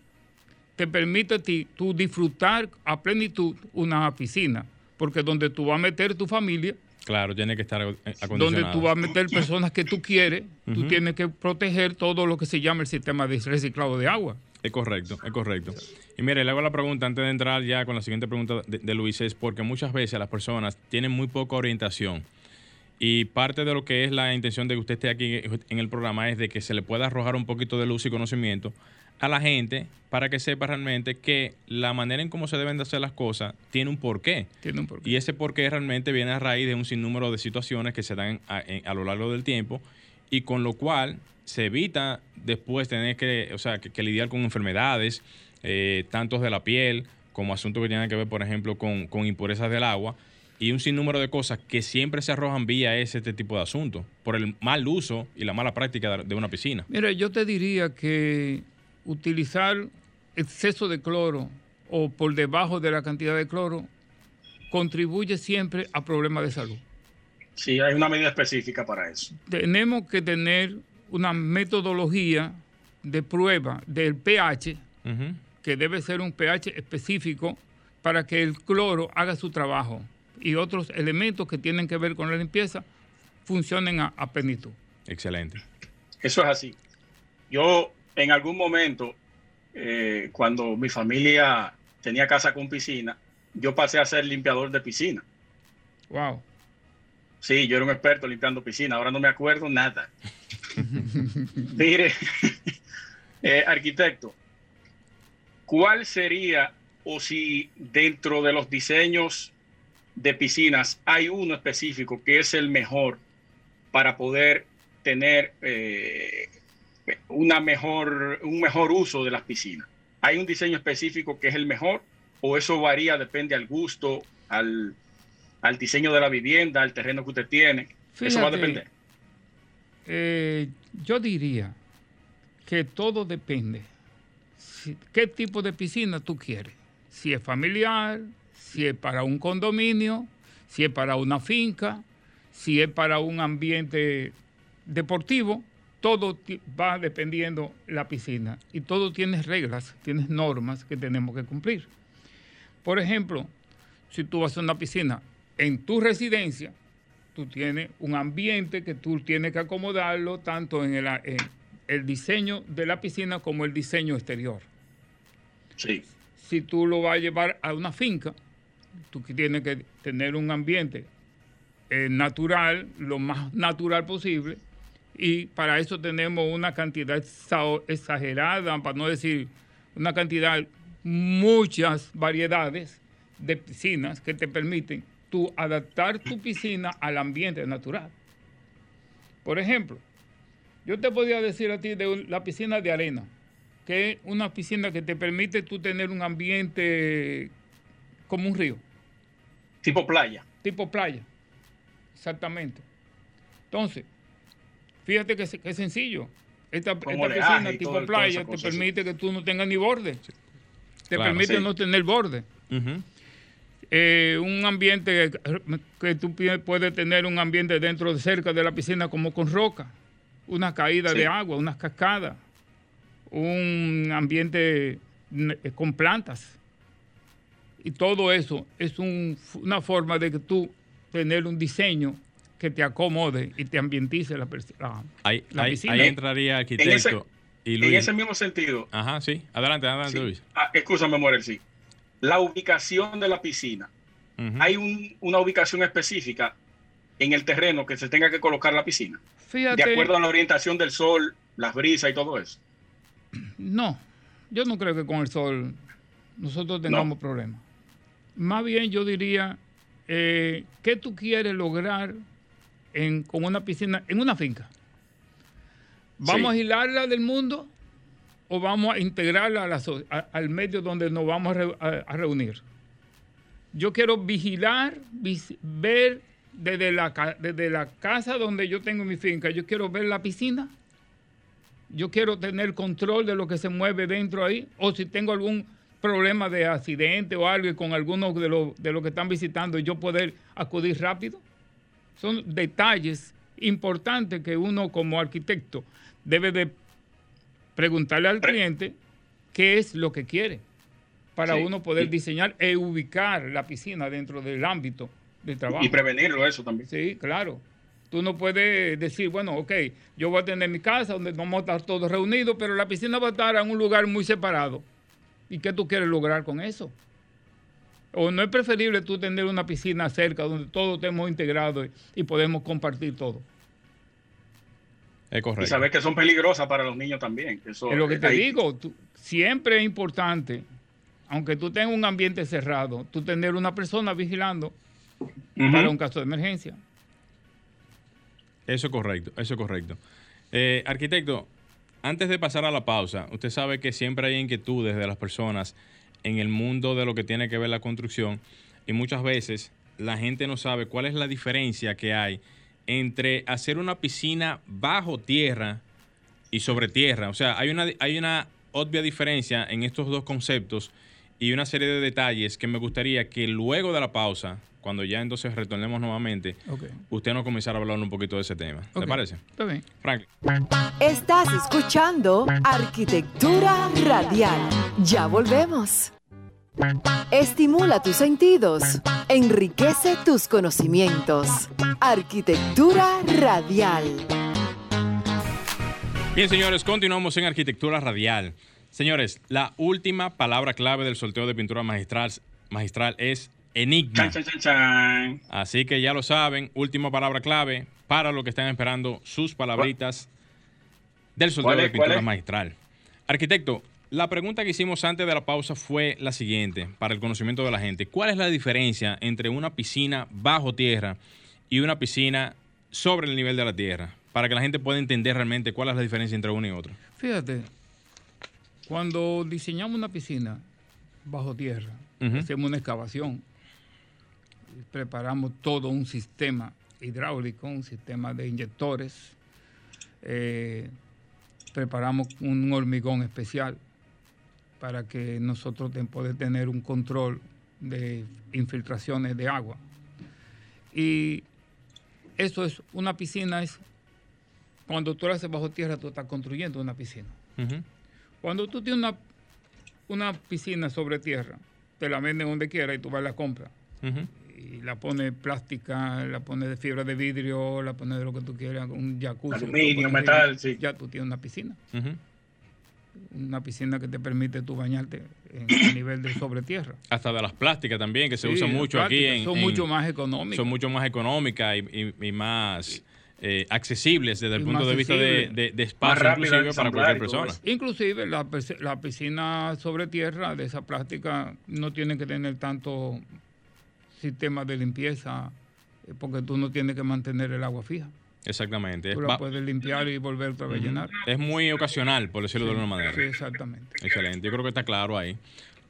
te permite a ti tú disfrutar a plenitud una piscina, porque donde tú vas a meter tu familia, Claro, tiene que estar acondicionado. Donde tú vas a meter personas que tú quieres, tú tienes que proteger todo lo que se llama el sistema de reciclado de agua. Es correcto, es correcto. Y mire, le hago la pregunta antes de entrar ya con la siguiente pregunta de, Luis, es porque muchas veces las personas tienen muy poca orientación. Y parte de lo que es la intención de que usted esté aquí en el programa es de que se le pueda arrojar un poquito de luz y conocimiento a la gente para que sepa realmente que la manera en cómo se deben de hacer las cosas tiene un porqué. Tiene un porqué. Y ese porqué realmente viene a raíz de un sinnúmero de situaciones que se dan a, lo largo del tiempo y con lo cual se evita después tener que, o sea, que, lidiar con enfermedades, eh, tanto de la piel como asuntos que tienen que ver, por ejemplo, con, impurezas del agua y un sinnúmero de cosas que siempre se arrojan vía ese este tipo de asuntos por el mal uso y la mala práctica de una piscina. Mira, yo te diría que utilizar exceso de cloro o por debajo de la cantidad de cloro contribuye siempre a problemas de salud. Sí, hay una medida específica para eso. Tenemos que tener una metodología de prueba del pH, que debe ser un pH específico para que el cloro haga su trabajo y otros elementos que tienen que ver con la limpieza funcionen a, a plenitud. Excelente. Eso es así. Yo en algún momento, eh, cuando mi familia tenía casa con piscina, yo pasé a ser limpiador de piscina. Wow. Sí, yo era un experto limpiando piscina, ahora no me acuerdo nada. Mire, eh, arquitecto, ¿cuál sería o si dentro de los diseños de piscinas hay uno específico que es el mejor para poder tener eh, una mejor, un mejor uso de las piscinas. ¿Hay un diseño específico que es el mejor o eso varía, depende al gusto, al, diseño de la vivienda, al terreno que usted tiene? eso va a depender. Eh, yo diría que todo depende. ¿Qué tipo de piscina tú quieres? Si es familiar, si es para un condominio, si es para una finca, si es para un ambiente deportivo, todo va dependiendo la piscina y todo tiene reglas, tiene normas que tenemos que cumplir. Por ejemplo, si tú vas a una piscina en tu residencia, tú tienes un ambiente que tú tienes que acomodarlo tanto en el, en el diseño de la piscina como el diseño exterior. Sí. Si tú lo vas a llevar a una finca, tú tienes que tener un ambiente eh, natural, lo más natural posible, y para eso tenemos una cantidad exagerada, para no decir una cantidad, muchas variedades de piscinas que te permiten tú adaptar tu piscina al ambiente natural. Por ejemplo, yo te podría decir a ti de la piscina de arena, que es una piscina que te permite tú tener un ambiente como un río. Tipo playa. Tipo playa, exactamente. Entonces, fíjate que, es sencillo. Esta, piscina tipo playa te permite que tú no tengas ni borde. Te permite no tener borde. Eh, un ambiente que tú puedes tener un ambiente dentro de cerca de la piscina como con roca, una caída de agua, unas cascadas, un ambiente con plantas. Y todo eso es una forma de que tú tener un diseño que te acomode y te ambientice la, la, ahí, piscina. Ahí entraría arquitecto. En ese, y en ese mismo sentido. Ajá, sí. Adelante, adelante, Luis. Ah, escúchame, Morel, sí. La ubicación de la piscina. Hay una ubicación específica en el terreno que se tenga que colocar la piscina. Fíjate, de acuerdo a la orientación del sol, las brisas y todo eso. No, yo no creo que con el sol nosotros tengamos problemas. Más bien yo diría, eh, ¿qué tú quieres lograr en, con una piscina en una finca? ¿Vamos a aislarla del mundo o vamos a integrarla al medio donde nos vamos a, reunir? Yo quiero vigilar, ver desde la, desde la casa donde yo tengo mi finca, yo quiero ver la piscina. Yo quiero tener control de lo que se mueve dentro ahí. O si tengo algún problema de accidente o algo con algunos de los de que están visitando, yo poder acudir rápido. Son detalles importantes que uno como arquitecto debe de preguntarle al cliente qué es lo que quiere para uno poder diseñar e ubicar la piscina dentro del ámbito de trabajo. Y prevenirlo eso también. Sí, claro. Tú no puedes decir, bueno, ok, yo voy a tener mi casa donde vamos a estar todos reunidos, pero la piscina va a estar en un lugar muy separado. ¿Y qué tú quieres lograr con eso? ¿O no es preferible tú tener una piscina cerca donde todos estemos integrados y podemos compartir todo? Es correcto. Y saber que son peligrosas para los niños también. Eso es lo que te digo. siempre es importante, aunque tú tengas un ambiente cerrado, tú tener una persona vigilando para un caso de emergencia. Eso es correcto, eso es correcto. Eh, arquitecto, antes de pasar a la pausa, usted sabe que siempre hay inquietudes de las personas en el mundo de lo que tiene que ver la construcción y muchas veces la gente no sabe cuál es la diferencia que hay entre hacer una piscina bajo tierra y sobre tierra. O sea, hay una, hay una obvia diferencia en estos dos conceptos y una serie de detalles que me gustaría que luego de la pausa cuando ya entonces retornemos nuevamente, usted nos comenzará a hablar un poquito de ese tema. ¿Te parece? Está bien. Franklin. Estás escuchando Arquitectura Radial. Ya volvemos. Estimula tus sentidos, enriquece tus conocimientos. Arquitectura Radial. Bien, señores, continuamos en Arquitectura Radial. Señores, la última palabra clave del sorteo de pintura magistral, magistral es Enigma. Así que ya lo saben, última palabra clave para lo que están esperando sus palabritas del soldado de pintura magistral. Arquitecto, la pregunta que hicimos antes de la pausa fue la siguiente, para el conocimiento de la gente. ¿Cuál es la diferencia entre una piscina bajo tierra y una piscina sobre el nivel de la tierra? Para que la gente pueda entender realmente cuál es la diferencia entre una y otra. Fíjate, Cuando diseñamos una piscina bajo tierra, hacemos una excavación, preparamos todo un sistema hidráulico, un sistema de inyectores, eh, preparamos un hormigón especial para que nosotros podamos tener un control de infiltraciones de agua. Y eso es, una piscina es, cuando tú la haces bajo tierra, tú estás construyendo una piscina. Cuando tú tienes una, una piscina sobre tierra, te la venden donde quiera y tú vas a la compra. Y la pones plástica, la pones de fibra de vidrio, la pones de lo que tú quieras, un jacuzzi. Aluminio, metal, sí. Ya tú tienes una piscina. Una piscina que te permite tú bañarte en nivel de sobre tierra. Hasta de las plásticas también, que se usan mucho aquí. En, son mucho más económicas. Son mucho más económicas y, más eh, accesibles desde el punto de vista de, espacio inclusive para cualquier persona. Inclusive la, la, piscina sobre tierra de esa plástica no tiene que tener tanto sistema de limpieza eh, porque tú no tienes que mantener el agua fija. Exactamente. Tú la puedes limpiar y volver a rellenar. Es muy ocasional, por decirlo de alguna manera. Sí, exactamente. Excelente. Yo creo que está claro ahí.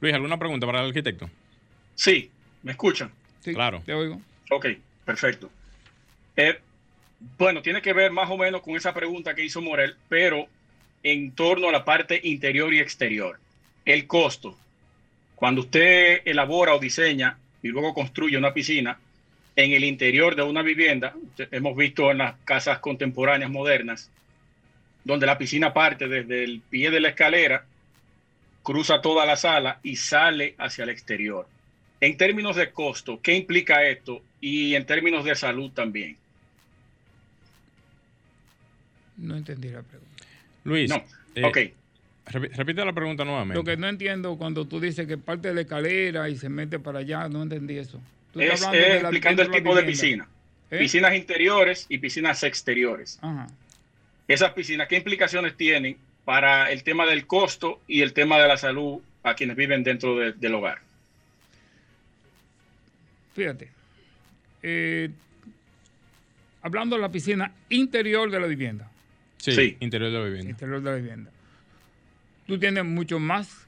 Luis, ¿alguna pregunta para el arquitecto? Sí, ¿me escuchan? Sí, claro. Te oigo. Ok, perfecto. Eh, bueno, tiene que ver más o menos con esa pregunta que hizo Morel, pero en torno a la parte interior y exterior. El costo. Cuando usted elabora o diseña y luego construye una piscina en el interior de una vivienda, hemos visto en las casas contemporáneas modernas, donde la piscina parte desde el pie de la escalera, cruza toda la sala y sale hacia el exterior. En términos de costo, ¿qué implica esto? Y en términos de salud también. No entendí la pregunta. Luis. No, eh, ok. Repite la pregunta nuevamente. Lo que no entiendo cuando tú dices que parte de la escalera y se mete para allá, no entendí eso. Es, explicando el tipo de piscina. ¿Eh? Piscinas interiores y piscinas exteriores. Esas piscinas, ¿qué implicaciones tienen para el tema del costo y el tema de la salud a quienes viven dentro del hogar? Fíjate. Eh, hablando de la piscina interior de la vivienda. Sí, interior de la vivienda. Interior de la vivienda. Tú tienes mucho más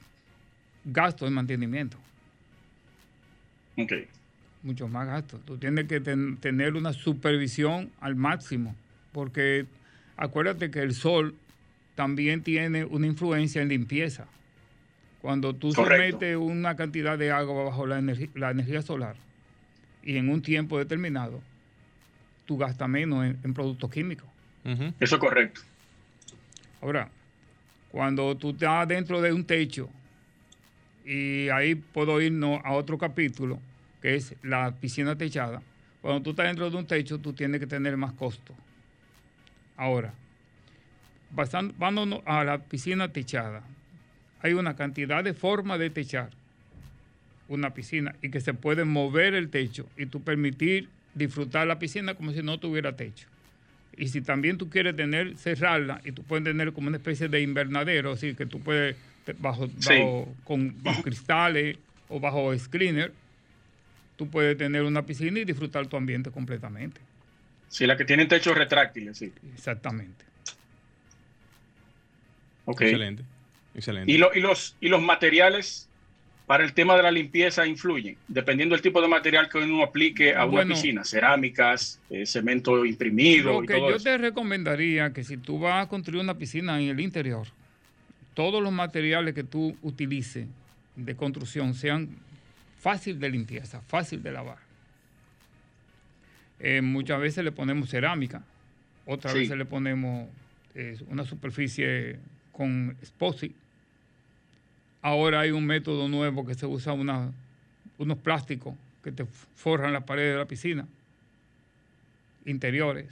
gasto de mantenimiento. Ok. Mucho más gasto. Tú tienes que tener una supervisión al máximo, porque acuérdate que el sol también tiene una influencia en limpieza. Cuando tú sometes una cantidad de agua bajo la, la energía solar y en un tiempo determinado, tú gastas menos en productos químicos. Eso es correcto. Ahora, cuando tú estás dentro de un techo, y ahí puedo irnos a otro capítulo, que es la piscina techada. Cuando tú estás dentro de un techo, tú tienes que tener más costo. Ahora, pasando, a la piscina techada, hay una cantidad de formas de techar una piscina y que se puede mover el techo y tú permitir disfrutar la piscina como si no tuviera techo. Y si también tú quieres tener, cerrarla, y tú puedes tener como una especie de invernadero, así que tú puedes, bajo, con, cristales o bajo screener, tú puedes tener una piscina y disfrutar tu ambiente completamente. Sí, la que tiene techos retráctiles, sí. Exactamente. Ok. Excelente. Excelente. ¿Y, y, los, ¿Y los materiales para el tema de la limpieza influyen, dependiendo del tipo de material que uno aplique a una piscina, cerámicas, eh, cemento imprimido. Lo que yo te recomendaría que si tú vas a construir una piscina en el interior, todos los materiales que tú utilices de construcción sean fácil de limpieza, fácil de lavar. Eh, muchas veces le ponemos cerámica, otras veces le ponemos eh, una superficie con Sposi Ahora hay un método nuevo que se usa unos plásticos que te forran las paredes de la piscina, interiores,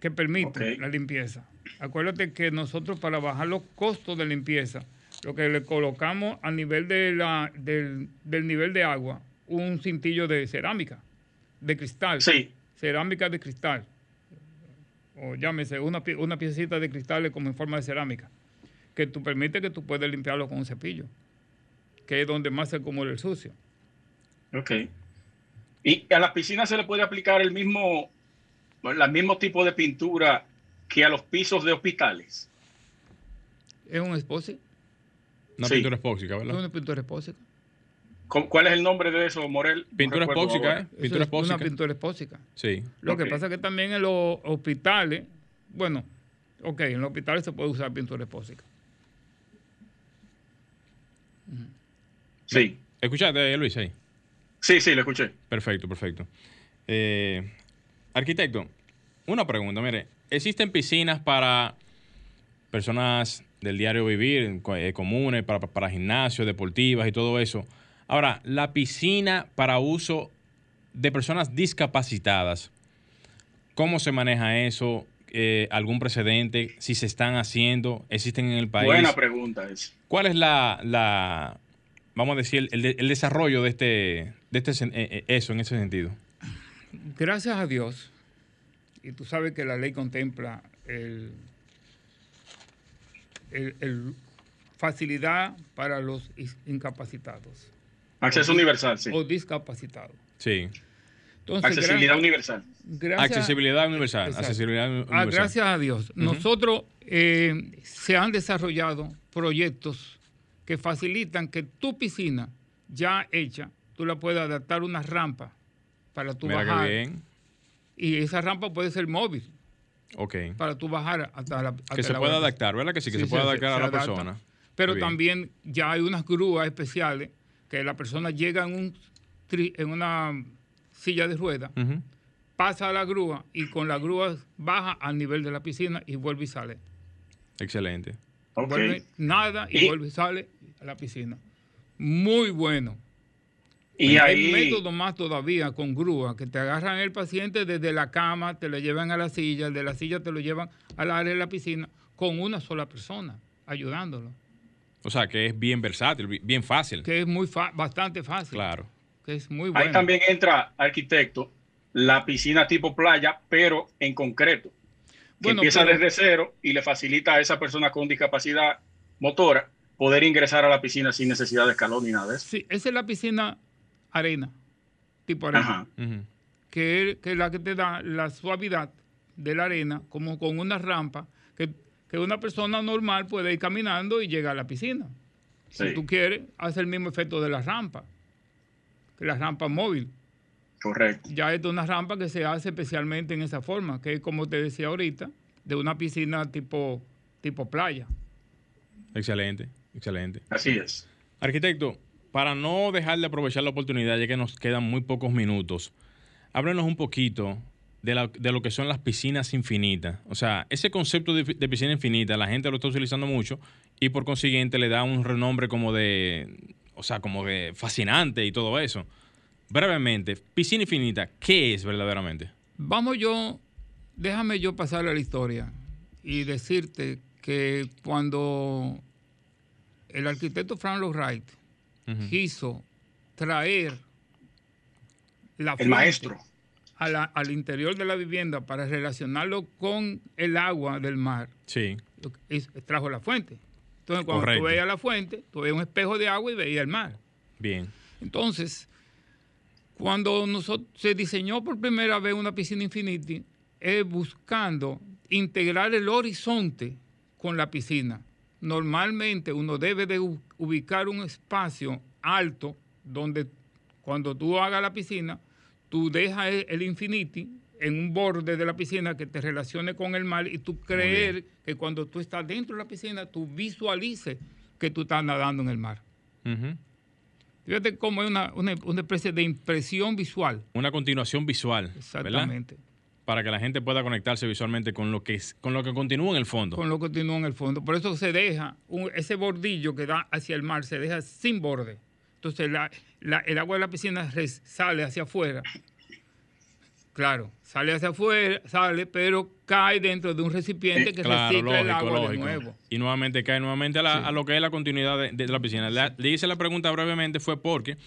que permiten la limpieza. Acuérdate que nosotros para bajar los costos de limpieza, lo que le colocamos a nivel de la, del, nivel de agua, un cintillo de cerámica, de cristal. Sí. Cerámica de cristal. O llámese, una, una piecita de cristal como en forma de cerámica que tú permite que tú puedas limpiarlo con un cepillo, que es donde más se acumula el sucio. Ok. ¿Y a las piscinas se le puede aplicar el mismo, el mismo tipo de pintura que a los pisos de hospitales? Es un expósito. Una pintura expósica, ¿verdad? Es una pintura expósica. ¿Cuál es el nombre de eso, Morel? Pintura expósica, ¿eh? Pintura expósica. Una pintura expósica. Sí. Lo que pasa es que también en los hospitales, bueno, ok, en los hospitales se puede usar pintura expósica. Sí. ¿Escuchaste, Luis, ahí? Sí, sí, lo escuché. Perfecto, perfecto. Eh, arquitecto, una pregunta, mire, ¿existen piscinas para personas del diario vivir, eh, comunes, para, para gimnasios, deportivas y todo eso? Ahora, la piscina para uso de personas discapacitadas, ¿cómo se maneja eso? Eh, ¿Algún precedente? Si se están haciendo, existen en el país. Buena pregunta es. ¿Cuál es la, la vamos a decir, el, el desarrollo de este, de este, eh, eh, eso en ese sentido? Gracias a Dios, y tú sabes que la ley contempla el, el facilidad para los incapacitados. Acceso universal, sí. O discapacitado. Sí. accesibilidad universal. accesibilidad universal. Accesibilidad ah, universal. gracias a Dios. Nosotros eh, se han desarrollado proyectos que facilitan que tu piscina ya hecha, tú la puedas adaptar una rampa para tu bajar. Bien. Y esa rampa puede ser móvil. Ok. Para tu bajar hasta la. que se pueda adaptar, ¿verdad? Que sí, que se pueda adaptar a la persona. Pero también ya hay unas grúas especiales que la persona llega en, un en una silla de ruedas, pasa a la grúa y con la grúa baja al nivel de la piscina y vuelve y sale. Excelente. Vuelve, nada y, vuelve y sale a la piscina. Muy bueno. Y hay método más todavía con grúa, que te agarran el paciente desde la cama, te lo llevan a la silla, de la silla te lo llevan al área de la piscina, con una sola persona, ayudándolo. O sea, que es bien versátil, bien fácil. Que es muy bastante fácil. Claro. Que es muy bueno. Ahí también entra, arquitecto, la piscina tipo playa, pero en concreto. Que empieza desde cero y le facilita a esa persona con discapacidad motora poder ingresar a la piscina sin necesidad de escalón ni nada de eso. Sí, esa es la piscina arena, tipo arena. que, es, que es la que te da la suavidad de la arena, como con una rampa que que una persona normal puede ir caminando y llegar a la piscina. Si tú quieres, hace el mismo efecto de la rampa, que la rampa móvil. Correcto. Ya es una rampa que se hace especialmente en esa forma, que es como te decía ahorita, de una piscina tipo, tipo playa. Excelente, excelente. Así es. Arquitecto, para no dejar de aprovechar la oportunidad, ya que nos quedan muy pocos minutos, háblenos un poquito de, lo que son las piscinas infinitas. O sea, ese concepto de, piscina infinita, la gente lo está utilizando mucho y por consiguiente le da un renombre como de, o sea, como de fascinante y todo eso. Brevemente, piscina infinita, ¿qué es verdaderamente? Vamos yo, déjame yo pasar a la historia y decirte que cuando el arquitecto Frank Lloyd Wright quiso traer la el maestro al interior de la vivienda para relacionarlo con el agua del mar, sí. trajo la fuente. Entonces, cuando tú veías la fuente, tú veías un espejo de agua y veías el mar. Bien. Entonces, cuando nosotros, se diseñó por primera vez una piscina infinity, es buscando integrar el horizonte con la piscina. Normalmente uno debe de ubicar un espacio alto donde cuando tú hagas la piscina, tú dejas el infinity en un borde de la piscina que te relacione con el mar y tú creer que cuando tú estás dentro de la piscina, tú visualices que tú estás nadando en el mar. Fíjate cómo es una, especie de impresión visual. Una continuación visual. Exactamente. Para que la gente pueda conectarse visualmente con lo que con lo que continúa en el fondo. Con lo que continúa en el fondo. Por eso se deja ese bordillo que da hacia el mar, se deja sin borde. Entonces el agua de la piscina sale hacia afuera. Claro, sale hacia afuera, sale, pero cae dentro de un recipiente que recicla el agua de nuevo. Y nuevamente cae nuevamente a, lo que es la continuidad de, la piscina. le hice la pregunta brevemente fue porque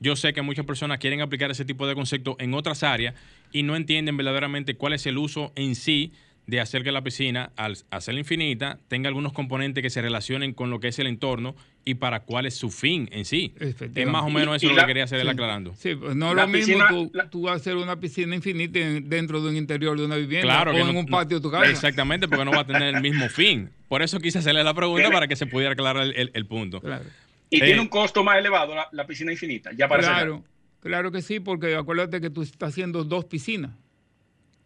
yo sé que muchas personas quieren aplicar ese tipo de concepto en otras áreas y no entienden verdaderamente cuál es el uso en sí de hacer que la piscina, al hacerla infinita, tenga algunos componentes que se relacionen con lo que es el entorno y para cuál es su fin en sí. Es más o menos eso lo que quería hacer él aclarando. Sí, pues no lo mismo tú, tú hacer una piscina infinita dentro de un interior de una vivienda claro o en un patio de tu casa. Exactamente, porque no va a tener el mismo fin. Por eso quise hacerle la pregunta para que se pudiera aclarar el, punto. Claro. Y tiene un costo más elevado la, piscina infinita, ya para Claro, claro que sí, porque acuérdate que tú estás haciendo dos piscinas,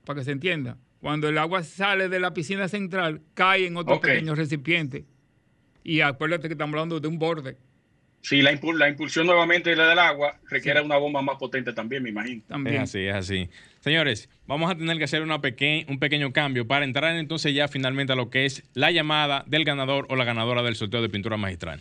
para que se entienda. Cuando el agua sale de la piscina central, cae en otro pequeño recipiente. Y acuérdate que estamos hablando de un borde. Sí, la, la impulsión nuevamente de la del agua requiere una bomba más potente también, me imagino. También. Es así, es así. Señores, vamos a tener que hacer una un pequeño cambio para entrar entonces ya finalmente a lo que es la llamada del ganador o la ganadora del sorteo de pintura magistral.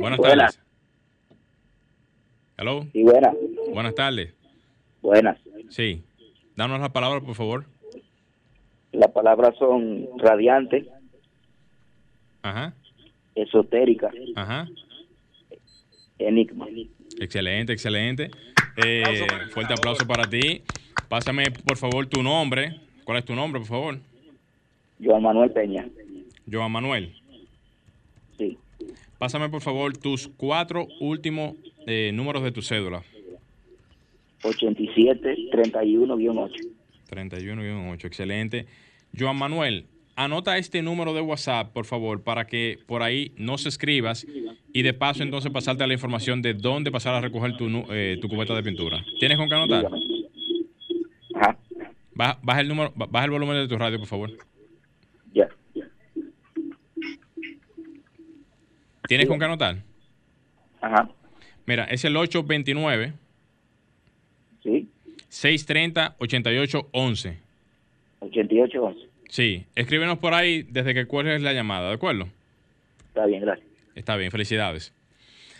Buenas tardes. Hello. Sí, buenas. Buenas tardes. Buenas. Sí. Danos la palabra, por favor. Las palabras son radiante. Ajá. Esotérica. Ajá. Enigma. Excelente, excelente. Eh, fuerte aplauso para ti. Pásame, por favor, tu nombre. ¿Cuál es tu nombre, por favor? Joan Manuel Peña. Joan Manuel. Sí. Pásame, por favor, tus cuatro últimos eh, números de tu cédula. 87-31-8. 31-8, excelente. Joan Manuel, anota este número de WhatsApp, por favor, para que por ahí no se escribas y de paso entonces pasarte a la información de dónde pasar a recoger tu, eh, tu cubeta de pintura. ¿Tienes con qué anotar? Ajá. Baja, el número, baja el volumen de tu radio, por favor. ¿Tienes con qué anotar? Ajá. Mira, es el 829 Sí. 630-8811. 8811. Sí, escríbenos por ahí desde que cuelgues la llamada, ¿de acuerdo? Está bien, gracias. Está bien, felicidades.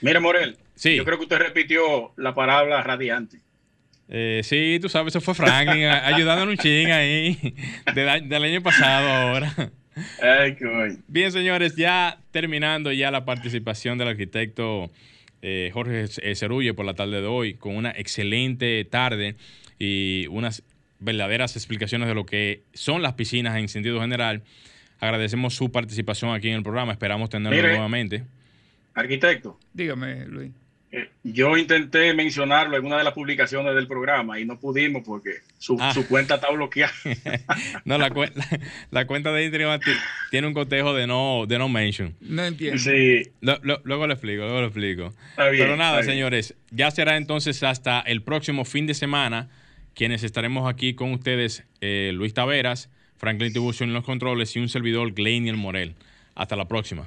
Mire, Morel, sí. yo creo que usted repitió la palabra radiante. Eh, sí, tú sabes, eso fue Franklin ayudándonos un ching ahí del año pasado ahora. Ay, qué Bien, señores, ya terminando ya la participación del arquitecto eh, Jorge eh, Cerulle por la tarde de hoy, con una excelente tarde y unas verdaderas explicaciones de lo que son las piscinas en sentido general. Agradecemos su participación aquí en el programa, esperamos tenerlo nuevamente. Arquitecto. Dígame, Luis. Yo intenté mencionarlo en una de las publicaciones del programa y no pudimos porque su, ah. cuenta está bloqueada. no, la, la, cuenta de Instagram tiene un cotejo de no, de no mention. No entiendo. Sí. luego lo explico, luego lo explico. Pero nada, señores, ya será entonces hasta el próximo fin de semana quienes estaremos aquí con ustedes, eh, Luis Taveras, Franklin Tiburcio en los controles y un servidor, Gleinier Morel. Hasta la próxima.